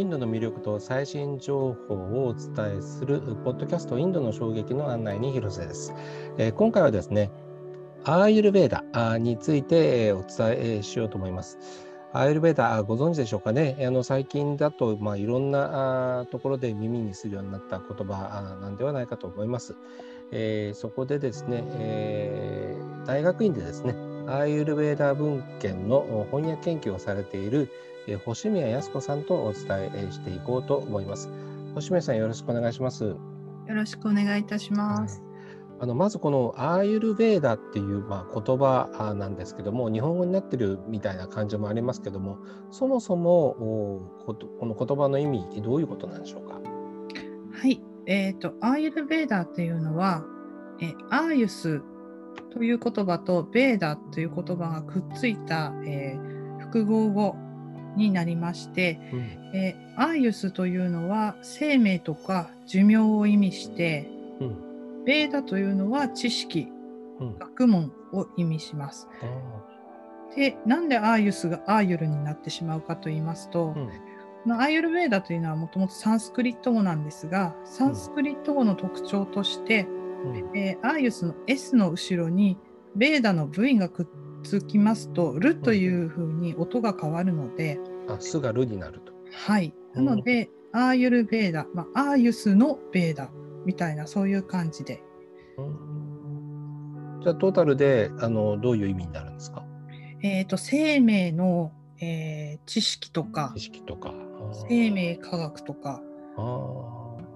インドの魅力と最新情報をお伝えするポッドキャストインドの衝撃の案内に広瀬です。えー、今回はですね、アーユルベーダについてお伝えしようと思います。アーユルベーダご存知でしょうかね？あの最近だと、まあ、いろんなところで耳にするようになった言葉なんではないかと思います。えー、そこでですね、えー、大学院でですね、アーユルベーダ文献の翻訳研究をされている星宮康子さんとお伝えしていこうと思います。星宮さんよろしくお願いします。よろしくお願いいたします。あのまずこのアーユルベーダっていう、まあ、言葉なんですけども日本語になってるみたいな感じもありますけどもそもそもこの言葉の意味どういうことなんでしょうか？はい、えーと、アーユルベーダっていうのはえアーユスという言葉とベーダという言葉がくっついた、えー、複合語になりまして、うん、えー、アーユスというのは生命とか寿命を意味して、うん、ベーダというのは知識、うん、学問を意味します。でなんでアーユスがアーユルになってしまうかと言いますと、このアーユルベーダというのはもともとサンスクリット語なんですがサンスクリット語の特徴として、うん、えー、アーユスの S の後ろにベーダの V がくっつきますと、ルというふうに音が変わるので、あ、スがルになると。はい。なので、うん、アーユルベーダ、まあ、アーユスのベーダみたいな、そういう感じで。うん、じゃあ、トータルであのどういう意味になるんですか？えっ、ー、と、生命の、えー、知識とか、知識とか。生命科学とか、あ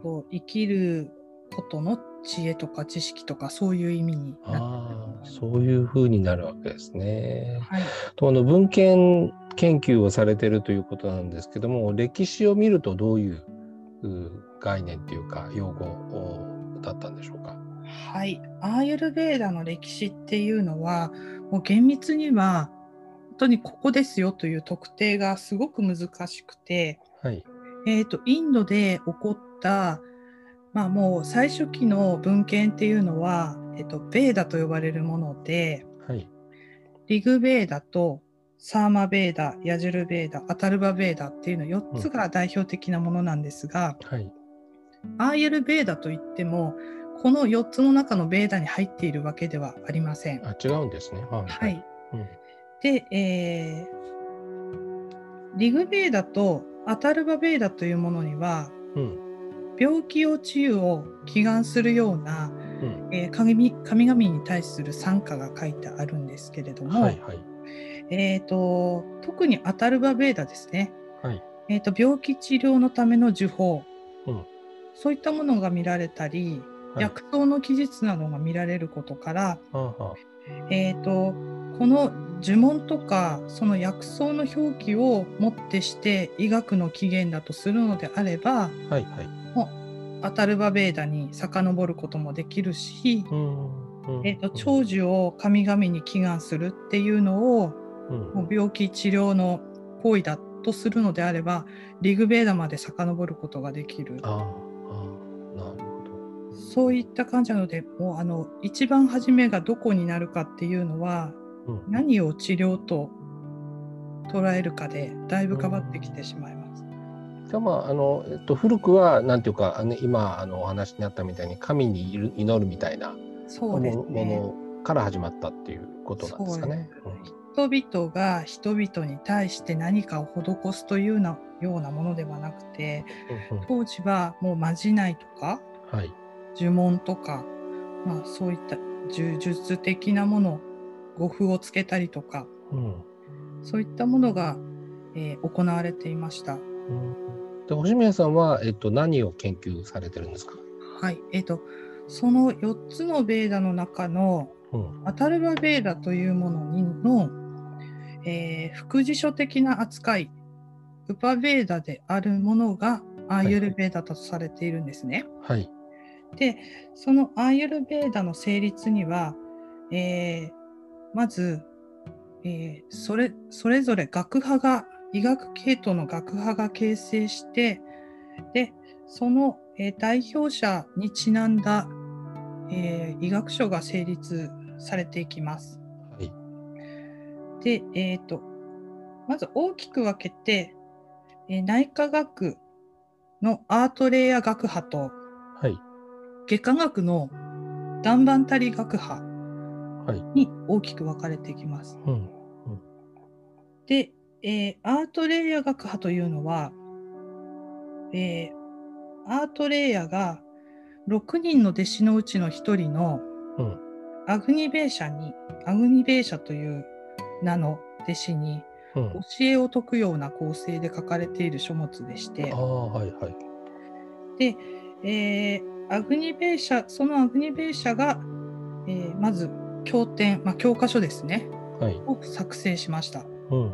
と生きることの知恵とか知識とかそういう意味になってそういうふうになるわけですね。はい、とあの文献研究をされているということなんですけども歴史を見るとどういう概念っていうか用語だったんでしょうか？はい、アーユルベーダの歴史っていうのはもう厳密には本当にここですよという特定がすごく難しくて、はい。えーとインドで起こったまあ、もう最初期の文献っていうのは、えっと、ベーダと呼ばれるもので、はい、リグベーダとサーマベーダ、ヤジュルベーダ、アタルバベーダっていうの4つが代表的なものなんですが、うんはい、アーユルベーダといってもこの4つの中のベーダに入っているわけではありません。あ違うんですね。はい。はい、うん、で、えー、リグベーダとアタルバベーダというものには、うん病気を治癒を祈願するような、うん、えー、神神々に対する賛歌が書いてあるんですけれども、はいはい、えーと、特にアタルバベーダですね、はい。えーと、病気治療のための呪法、うん、そういったものが見られたり、はい、薬草の記述などが見られることから、はえーとこの呪文とかその薬草の表記をもってして医学の起源だとするのであれば、はいはい、アタルバベーダに遡ることもできるし、えーと、長寿を神々に祈願するっていうのを、もう病気治療の行為だとするのであればリグベーダまで遡ることができる。そういった感じなのでもうあの一番初めがどこになるかっていうのは、うん、何を治療と捉えるかでだいぶ変わってきてしまいます。じゃまああの、えっと、古くはなんていうか、ね、今あのお話にあったみたいに神に祈るみたいなものから始まったっていうことなんですかね。人々が人々に対して何かを施すというなようなものではなくて、当時はもうまじないとか、はい、呪文とか、まあ、そういった呪術的なもの語符をつけたりとか、うん、そういったものが、えー、行われていました。うんで星宮さんは、えっと、何を研究されてるんですか？はい、えっと、その4つのベーダの中の、うん、アタルバベーダというものにの、えー、副辞書的な扱い、ウパベーダであるものがアーユルベーダとされているんですね。はい。で、そのアーユルベーダの成立には、えー、まず、えー、それそれぞれ学派が医学系統の学派が形成してでその、えー、代表者にちなんだ、えー、医学書が成立されていきます。はい、で、えーと、まず大きく分けてえー、内科学のアートレイヤー学派と、はい、外科学の断板足り学派に大きく分かれていきます。はいうんうん、で、えー、アートレイヤー学派というのは、えー、アートレイヤーが6人の弟子のうちの1人の、アグニベーシャに、アグニベーシャという名の弟子に、教えを説くような構成で書かれている書物でして、はいはい、で、えー、アグニベーシャ、そのアグニベーシャが、えー、まず経典、まあ、教科書ですね、はい、を作成しました。うん、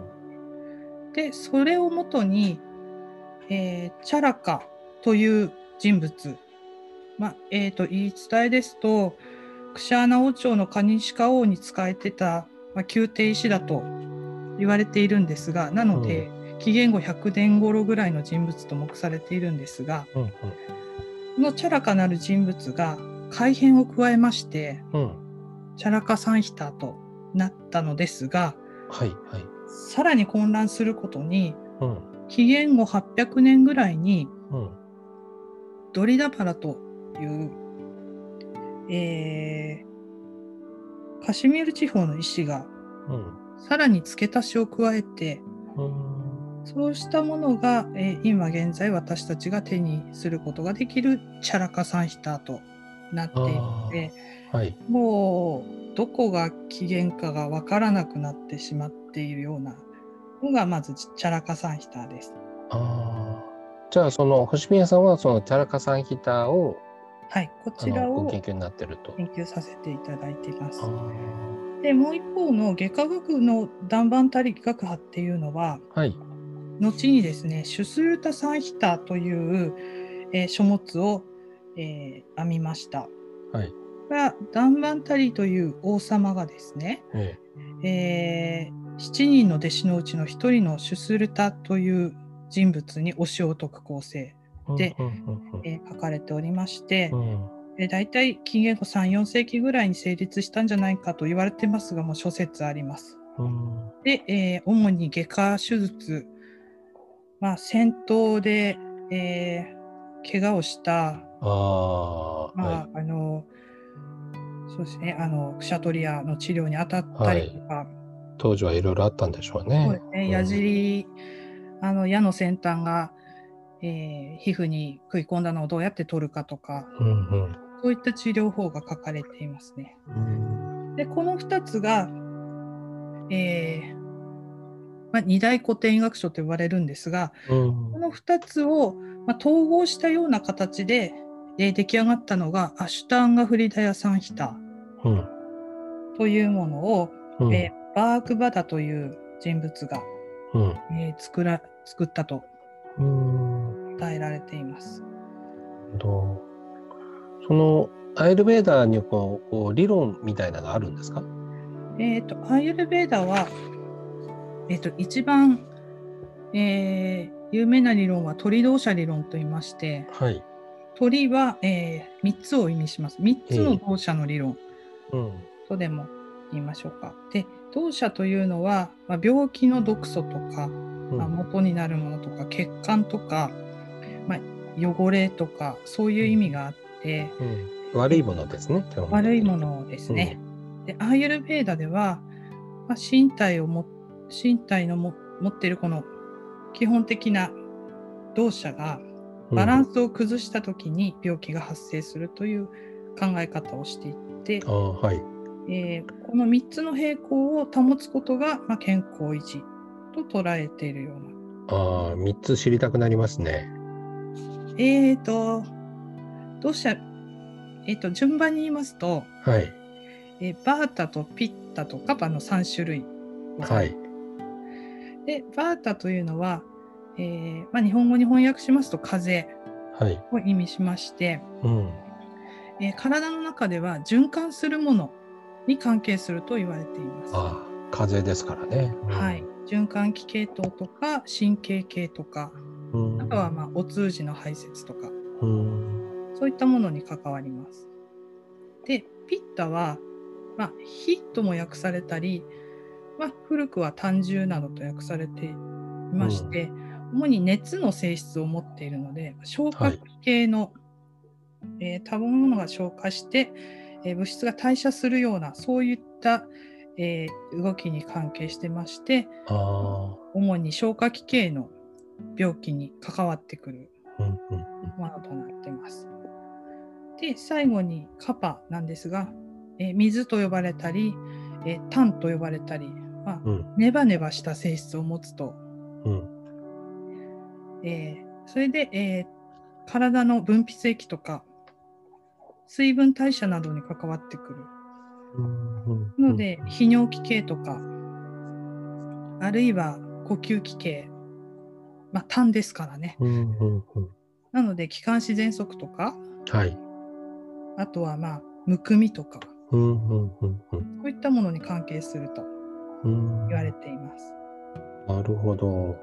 で、それをもとに、えー、チャラカという人物、まあえーと、言い伝えですと、クシャーナ王朝のカニシカ王に仕えてた、まあ、宮廷医師だと言われているんですが、なので、うん、紀元後100年頃ぐらいの人物と目されているんですが、うんうん、このチャラカなる人物が改変を加えまして、うん、チャラカサンヒタとなったのですが、はいはい、さらに混乱することに、うん、紀元後800年ぐらいに、うん、ドリダパラという、えー、カシミール地方の医師が、さらに付け足しを加えて、そうしたものが、えー、今現在私たちが手にすることができるチャラカサンヒタとなっているので、はい、もうどこが起源かが分からなくなってしまっているようなのがまずチャラカサンヒタです。あじゃあその星宮さんはそのチャラカサンヒタをはいこちらを研究になってると研究させていただいています。でもう一方の外科学の断板たり学派っていうのは、はい、後にですねシュスルタサンヒタという、えー、書物を、えー、編みました。はい、がダンバンタリという王様がですね、ええ。ー、7人の弟子のうちの1人のシュスルタという人物に教えを説く構成で、えー、書かれておりまして、えー、大体紀元後3、4世紀ぐらいに成立したんじゃないかと言われてますが、もう諸説あります。で、えー、主に外科手術、まあ、戦闘で、えー、怪我をした、あまあ、はい、あのそうですね、あのクシャトリアの治療に当たったりとか、はい、当時はいろいろあったんでしょうね。そうですね、矢尻、うん、あの矢の先端が、えー、皮膚に食い込んだのをどうやって取るかとか、うんうん、そういった治療法が書かれていますね。うん、でこの2つが、えーまあ、二大古典医学書と呼ばれるんですが、うん、この2つを、まあ、統合したような形でで出来上がったのがアシュターンガフリダヤサンヒタというものを、うん、えー、バークバダという人物が、うん、えー、作ら作ったと伝えられています。そのアイルベーダーにこうこう理論みたいなのがあるんですか？えっ、とアイルベーダーは、えっ、ー、と一番、えー、有名な理論は鳥同社理論と言いまして、はい、鳥は、えー、3つを意味します。3つの動作の理論とでも言いましょうか。で、動作というのは、まあ、病気の毒素とか、まあ、元になるものとか、血管とか、まあ、汚れとか、そういう意味があって、うん、悪いものですね。悪いものですね。うん、で、アーユルベーダでは、まあ、身体をも身体のも持っているこの基本的な動作がバランスを崩した時に病気が発生するという考え方をしていって、はいえー、この3つの平衡を保つことが、まあ、健康維持と捉えているような。ああ、3つ知りたくなりますね。えっ、ー、と、どうしたえっ、ー、と、順番に言いますと、はい。えー、バータとピッタとカパの3種類。はい。で、バータというのは、えーまあ、日本語に翻訳しますと風を意味しまして、はいうんえー、体の中では循環するものに関係すると言われています。あ風ですからね、うん、はい。循環器系統とか神経系とか、うん、あとはまあお通じの排泄とか、うん、そういったものに関わります。で、ピッタは、まあ、火とも訳されたり、まあ、古くは単純などと訳されていまして、主に熱の性質を持っているので消化器系の、はい、えー、食べ物が消化して、えー、物質が代謝するようなそういった、えー、動きに関係してまして主に消化器系の病気に関わってくるものとなってます。で最後にカパなんですが、えー、水と呼ばれたり、えー、炭と呼ばれたり、まあ、うん、ネバネバした性質を持つと、うん、えー、それで、えー、体の分泌液とか水分代謝などに関わってくる。ので泌尿器系とかあるいは呼吸器系、まあ、痰ですからね。なので気管支喘息とか、はい、あとはまあむくみとか、そういったものに関係すると言われています。なるほど。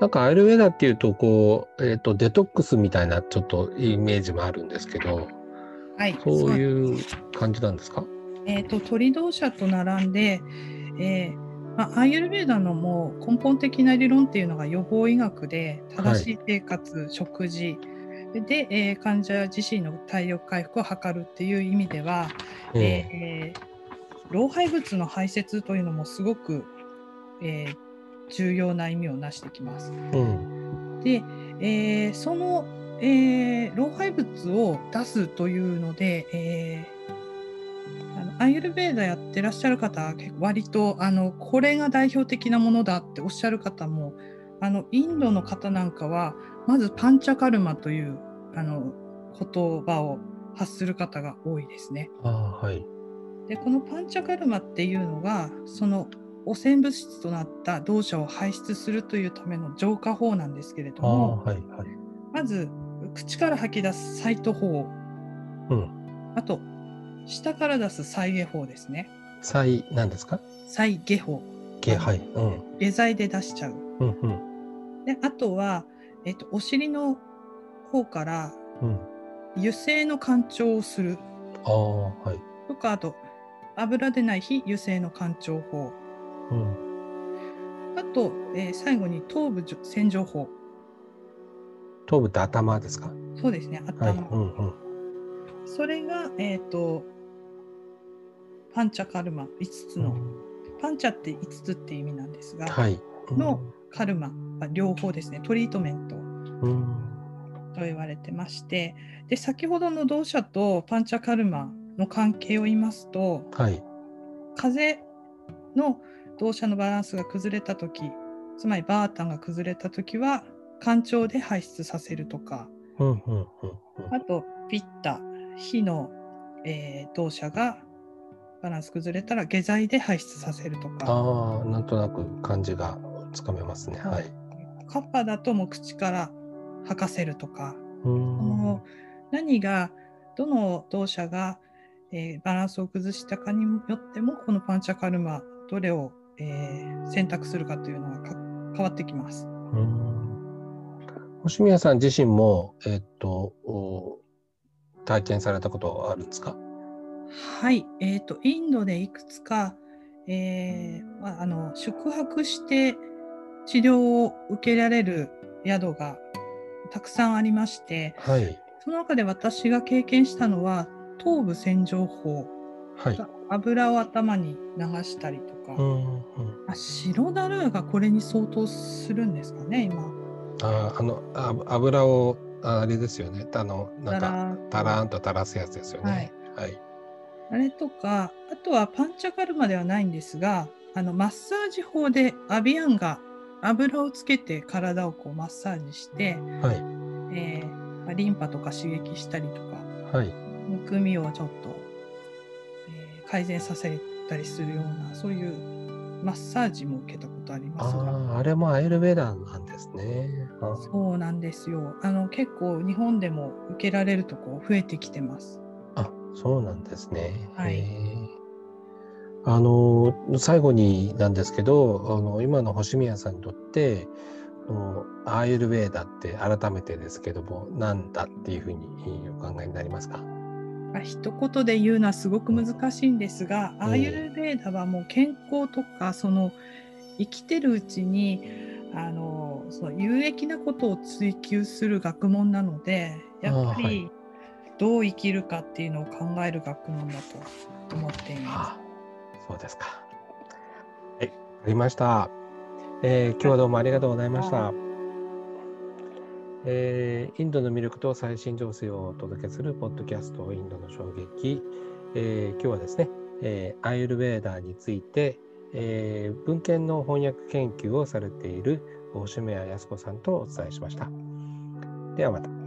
なんかアイルウェダっていうとこう、えーと、デトックスみたいなちょっとイメージもあるんですけど、はい、そういう感じなんですか？えーと、鳥同社と並んで、えーまあ、アイユルベーダのも根本的な理論っていうのが予防医学で正しい生活、はい、食事で、えー、患者自身の体力回復を図るっていう意味では、えー、えー、老廃物の排泄というのもすごく、えー、重要な意味をなしてきます。うん、で、えー、その、えー、老廃物を出すというので、えー、あのアイユルベーダやってらっしゃる方結構割とあのこれが代表的なものだっておっしゃる方もあのインドの方なんかはまずパンチャカルマというあの言葉を発する方が多いですね。あはい、でこのパンチャカルマっていうのがその汚染物質となった同社を排出するというための浄化法なんですけれども、はいはい、まず口から吐き出すサイト法、うん、あと下から出す再下法ですね。再何ですか？再下法。下はい、うん。下剤で出しちゃう。うんうん、であとは、えっと、お尻の方から、油性の干潮をする。あはい、とかあと油でない非油性の干潮法。うん、あと、えー、最後に頭部洗浄法。頭部って頭ですか？そうですね、頭。はいうんうん、それが、えっ、ー、と、パンチャカルマ5つの、うん、パンチャって5つって意味なんですが、はい。うん、のカルマ、両方ですね、トリートメント。と言われてましてで先ほどの同社とパンチャカルマの関係を言いますと、はい、風の動車のバランスが崩れた時つまりバータンが崩れた時は干潮で排出させるとか、あとピッタ火の、えー、動車がバランス崩れたら下剤で排出させるとか。あなんとなく感じがつかめますね。はい、カッパだともう口から吐かせるとか。この何がどの動作が、えー、バランスを崩したかによってもこのパンチャカルマどれをえー、選択するかというのが変わってきます。星宮さん自身も、えー、っと体験されたことはあるんですか？はい、えーと、インドでいくつか、えー、あの宿泊して治療を受けられる宿がたくさんありまして、はい、その中で私が経験したのは頭部洗浄法、はい、油を頭に流したりとか、うんうん、あ白だるがこれに相当するんですかね今ああのあ油をあれですよね。あのなんかたらんと垂らすやつですよね、はい、はい、あれとかあとはパンチャカルマではないんですがあのマッサージ法でアビアンが油をつけて体をこうマッサージして、はい。えー、リンパとか刺激したりとか、はい、むくみをちょっと改善させたりするようなそういうマッサージも受けたことありますああれもアイルベダンなんですね。そうなんですよ。あの結構日本でも受けられるとこ増えてきてます。あそうなんですね。はい。あの最後になんですけどあの今の星宮さんにとってアーユルベーダって改めてですけども何だっていうふうにお考えになりますか？一言で言うのはすごく難しいんですが、アーユルベーダはもう健康とかその生きてるうちにあのそう有益なことを追求する学問なのでやっぱりどう生きるかっていうのを考える学問だと思っています。そうですか。はい、わかりました。えー、今日はどうもありがとうございました。えー、インドの魅力と最新情勢をお届けするポッドキャストインドの衝撃、えー、今日はですね、えー、アイルベーダーについて、えー、文献の翻訳研究をされている大島康子さんとお伝えしました。ではまた。